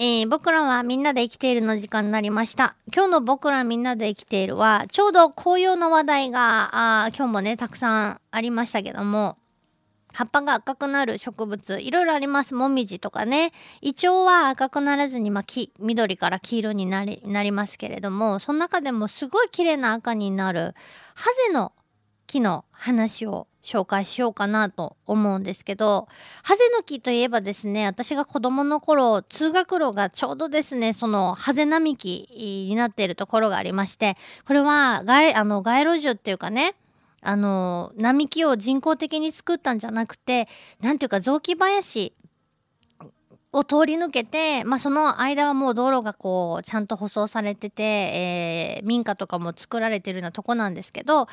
えー、僕らはみんなで生きているの時間になりました。今日の僕らみんなで生きているは、ちょうど紅葉の話題が、あ今日もね、たくさんありましたけども、葉っぱが赤くなる植物、いろいろあります。もみじとかね。イチョウは赤くならずに、まあ、緑から黄色になり、なりますけれども、その中でもすごい綺麗な赤になる、ハゼの木の話を紹介しようかなと思うんですけど、ハゼの木といえばですね、私が子供の頃、通学路がちょうどですね、そのハゼ並木になっているところがありまして、これは街、あの、街路樹っていうかね、あの、並木を人工的に作ったんじゃなくて、なんていうか雑木林を通り抜けて、まあ、その間はもう道路がこうちゃんと舗装されてて、えー、民家とかも作られてるようなとこなんですけど、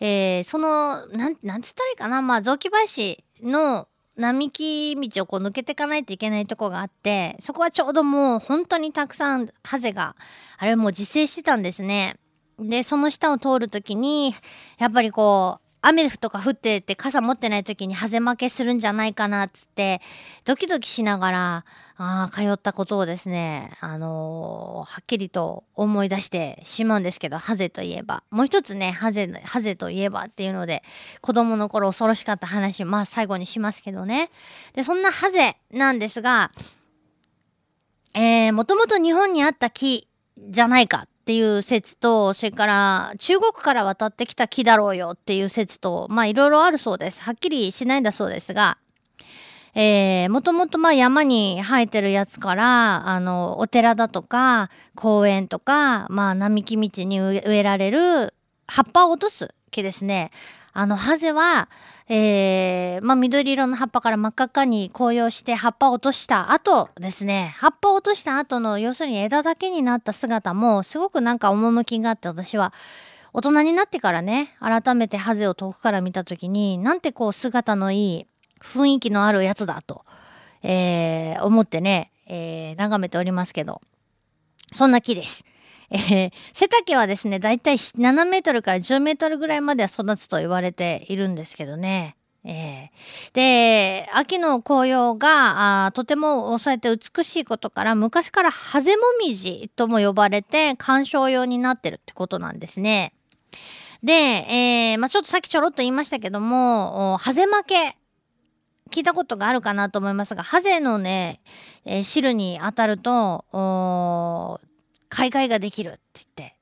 えー、そのなんなんつったらいいかな、まあ、雑木林の並木道をこう抜けていかないといけないとこがあってそこはちょうどもう本当にたくさんハゼがあれもう自生してたんですね。でその下を通る時にやっぱりこう雨とか降ってて傘持ってない時にハゼ負けするんじゃないかなっつってドキドキしながらあ通ったことをですね、あのー、はっきりと思い出してしまうんですけど、ハゼといえば。もう一つね、ハゼ、ハゼといえばっていうので、子供の頃恐ろしかった話、まあ最後にしますけどね。で、そんなハゼなんですが、えー、もともと日本にあった木じゃないかっていう説と、それから中国から渡ってきた木だろうよっていう説と、まあいろいろあるそうです。はっきりしないんだそうですが、えー、もともとまあ山に生えてるやつから、あの、お寺だとか、公園とか、まあ並木道に植えられる葉っぱを落とす木ですね。あの、ハゼは、えー、まあ、緑色の葉っぱから真っ赤っかに紅葉して葉っぱを落とした後ですね、葉っぱを落とした後の、要するに枝だけになった姿も、すごくなんか趣があって、私は、大人になってからね、改めてハゼを遠くから見た時に、なんてこう姿のいい、雰囲気のあるやつだと、えー、思ってね、えー、眺めておりますけど、そんな木です。えー、背丈はですね、だいたい7メートルから10メートルぐらいまでは育つと言われているんですけどね。えー、で、秋の紅葉があとても抑えて美しいことから昔からハゼモミジとも呼ばれて観賞用になってるってことなんですね。で、えー、まあ、ちょっとさっきちょろっと言いましたけども、ハゼ負け聞いたことがあるかなと思いますが、ハゼのね、えー、汁に当たると、買い替えができるって言って。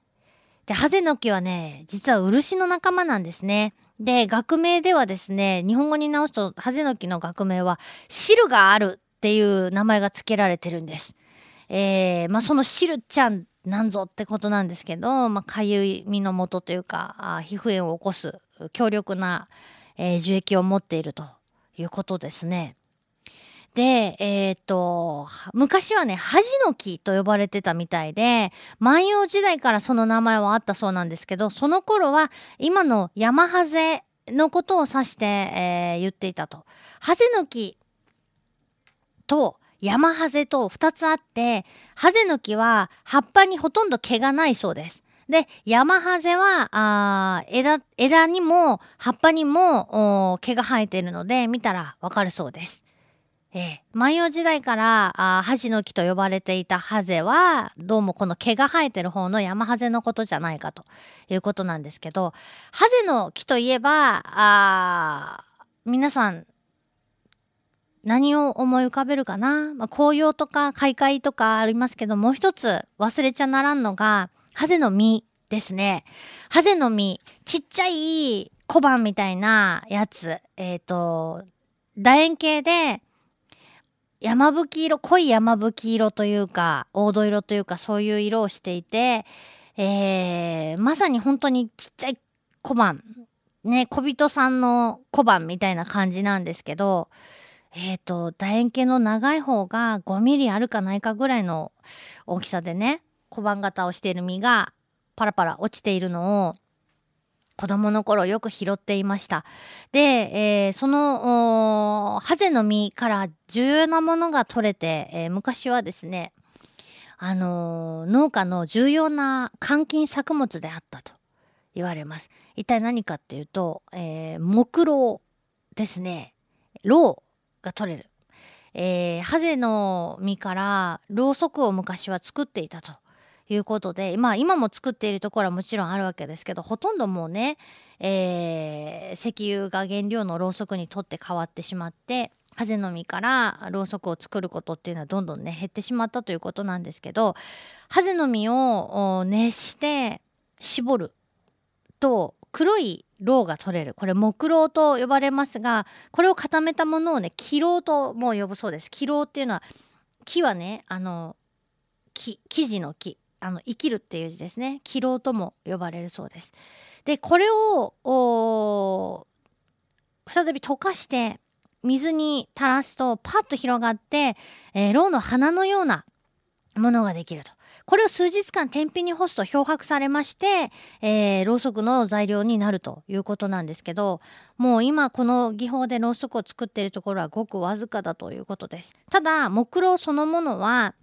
で、ハゼの木はね、実は漆の仲間なんですね。で、学名ではですね、日本語に直すと、ハゼの木の学名は、汁があるっていう名前が付けられてるんです。えー、まあ、その汁ちゃんなんぞってことなんですけど、まあ、かゆい身の元というか、あ皮膚炎を起こす強力な、えー、樹液を持っているということですね。で、えっ、ー、と、昔はね、恥の木と呼ばれてたみたいで、万葉時代からその名前はあったそうなんですけど、その頃は今の山ハゼのことを指して、えー、言っていたと。ハゼの木と山ハゼと2つあって、ハゼの木は葉っぱにほとんど毛がないそうです。で、山ハゼは、あ枝、枝にも葉っぱにも毛が生えてるので、見たらわかるそうです。ええ、万葉時代からあハジの木と呼ばれていたハゼはどうもこの毛が生えてる方の山ハゼのことじゃないかということなんですけどハゼの木といえばあ皆さん何を思い浮かべるかな、まあ、紅葉とか開会とかありますけどもう一つ忘れちゃならんのがハゼの実ですね。ハゼの実ちっちゃい小判みたいなやつ。えっ、ー、と楕円形で山吹色、濃い山吹色というか、黄土色というか、そういう色をしていて、えー、まさに本当にちっちゃい小判、ね、小人さんの小判みたいな感じなんですけど、え、ー、と、楕円形の長い方が5ミリあるかないかぐらいの大きさでね、小判型をしている実がパラパラ落ちているのを子供の頃よく拾っていました。で、えー、そのハゼの実から重要なものが取れて、えー、昔はですね、あのー、農家の重要な換金作物であったと言われます。一体何かっていうと、えー、木蝋ですね。蝋が取れる。えー、ハゼの実からろうそくを昔は作っていたということでまあ今も作っているところはもちろんあるわけですけどほとんどもうね、えー、石油が原料のろうそくにとって変わってしまってハゼの実からろうそくを作ることっていうのはどんどんね減ってしまったということなんですけどハゼの実を熱して絞ると黒いろうが取れる。これ木ろうと呼ばれますがこれを固めたものをね気ろうとも呼ぶそうです。気ろうっていうのは木はねあの木生地の木。あの生きるっていう字ですね。気ろうとも呼ばれるそうです。でこれを再び溶かして水に垂らすとパッと広がって、えー、ろうの花のようなものができると。これを数日間天日に干すと漂白されまして、えー、ろうそくの材料になるということなんですけどもう今この技法でろうそくを作っているところはごくわずかだということです。ただ木ろそのものは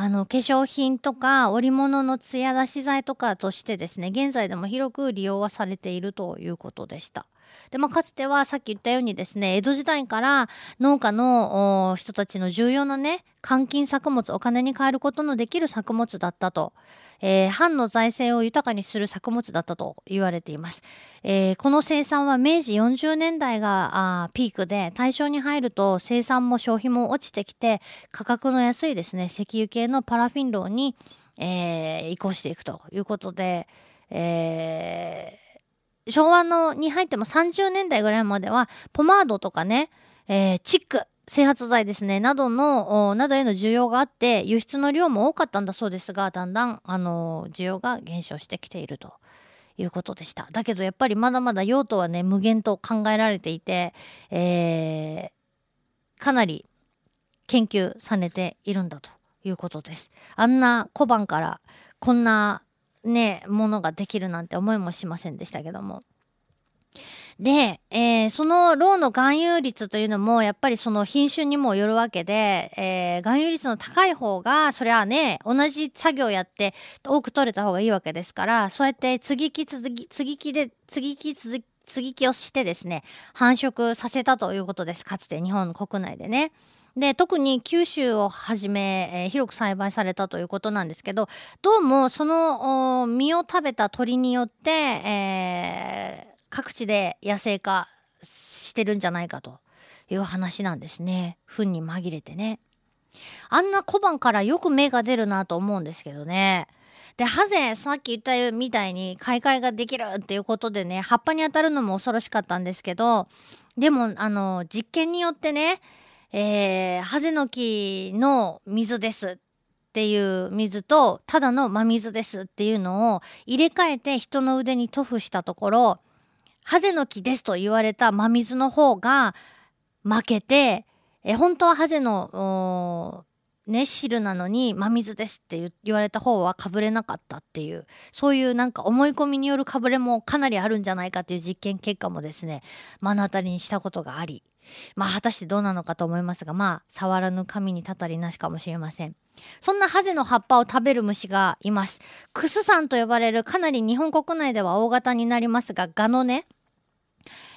あの化粧品とか織物の艶出し剤とかとしてですね現在でも広く利用はされているということでした。で、まあ、かつてはさっき言ったようにですね江戸時代から農家の人たちの重要なね換金作物お金に換えることのできる作物だったと。えー、藩の財政を豊かにする作物だったと言われています。えー、この生産は明治40年代があピークで大正に入ると生産も消費も落ちてきて価格の安いですね石油系のパラフィン炉に、えー、移行していくということで、えー昭和のに入っても30年代ぐらいまではポマードとかね、えー、チック整髪剤ですねなどのなどへの需要があって輸出の量も多かったんだそうですがだんだんあの需要が減少してきていると。いうことでした。だけどやっぱりまだまだ用途はね無限と考えられていて、えー、かなり研究されているんだということです。あんな小判からこんなねものができるなんて思いもしませんでしたけども。で、えー、そのローの含有率というのもやっぱりその品種にもよるわけで、えー、含有率の高い方がそれはね同じ作業やって多く取れた方がいいわけですからそうやって接ぎ木続き接ぎ木で接ぎ木続き接ぎ木をしてですね繁殖させたということですかつて日本国内でね。で特に九州をはじめ、えー、広く栽培されたということなんですけどどうもその実を食べた鳥によって、えー、各地で野生化してるんじゃないかという話なんですね。糞に紛れてね。あんな小判からよく芽が出るなと思うんですけどね。でハゼさっき言ったみたいに買い替えができるっていうことでね葉っぱに当たるのも恐ろしかったんですけどでもあの実験によってねえー、ハゼの木の水ですっていう水とただの真水ですっていうのを入れ替えて人の腕に塗布したところハゼの木ですと言われた真水の方が負けてえ本当はハゼのね汁なのに真水ですって言われた方はかぶれなかったっていうそういうなんか思い込みによるかぶれもかなりあるんじゃないかっていう実験結果もですね目の当たりにしたことがあり。まあ果たしてどうなのかと思いますがまあ触らぬ神にたたりなしかもしれませんそんなハゼの葉っぱを食べる虫がいますクスサンと呼ばれるかなり日本国内では大型になりますがガのね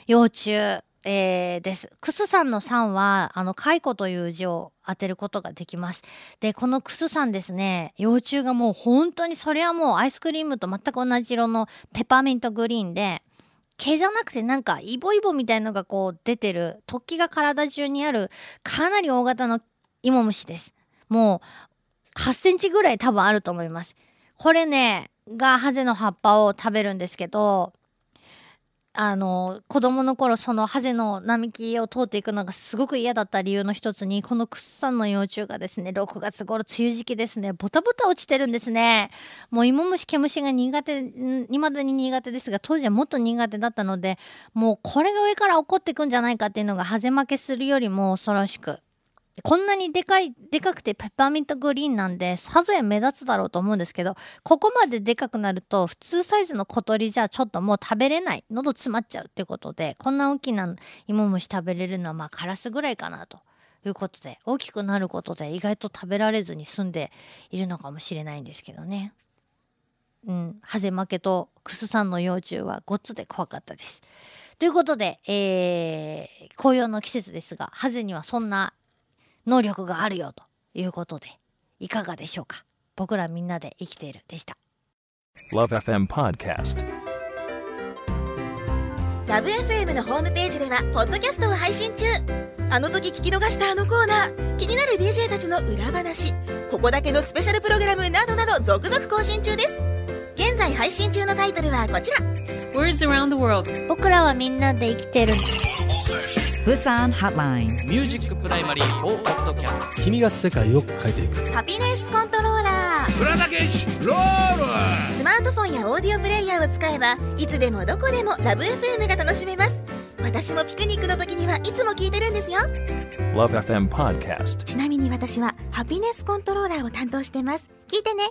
幼虫えー、です。クスさんの3は、あの、蚕という字を当てることができます。で、このクスさんですね、幼虫がもう本当にそれはもうアイスクリームと全く同じ色のペパーミントグリーンで、毛じゃなくてなんかイボイボみたいのがこう出てる突起が体中にあるかなり大型のイモムシです。もう8センチぐらい多分あると思います。これねがハゼの葉っぱを食べるんですけどあの子供の頃そのハゼの並木を通っていくのがすごく嫌だった理由の一つにこのクッサンの幼虫がですね6月頃梅雨時期ですねボタボタ落ちてるんですね。もう芋虫毛虫が苦手未だに苦手ですが当時はもっと苦手だったのでもうこれが上から起こっていくんじゃないかっていうのがハゼ負けするよりも恐ろしくこんなにでかい、でかくてペッパーミントグリーンなんで、さぞや目立つだろうと思うんですけど、ここまででかくなると、普通サイズの小鳥じゃちょっともう食べれない。喉詰まっちゃうってことで、こんな大きな芋虫食べれるのはまあカラスぐらいかなと。いうことで大きくなることで意外と食べられずに済んでいるのかもしれないんですけどね。うん、ハゼ負けとクスさんの幼虫はごっつで怖かったです。ということで、えー、紅葉の季節ですがハゼにはそんな能力があるよということでいかがでしょうか？僕らみんなで生きているでした。LoveFM Podcast ラブ f m のホームページではポッドキャストを配信中。あの時聞き逃したあのコーナー。気になる DJ たちの裏話。ここだけのスペシャルプログラムなどなど続々更新中です。現在配信中のタイトルはこちら。Words around the world. 僕らはみんなで生きてる Busan Hotline. ミュージックプライマリー4ポッドキャスト君が世界を変えていく。 Happiness コントローラープラダケシロール。スマートフォンやオーディオプレイヤーを使えばいつでもどこでもラブ f m が楽しめます。私もピクニックの時にはいつも聞いてるんですよ。LoveFM Podcast. ちなみに私はハピネスコントローラーを担当してます。聞いてね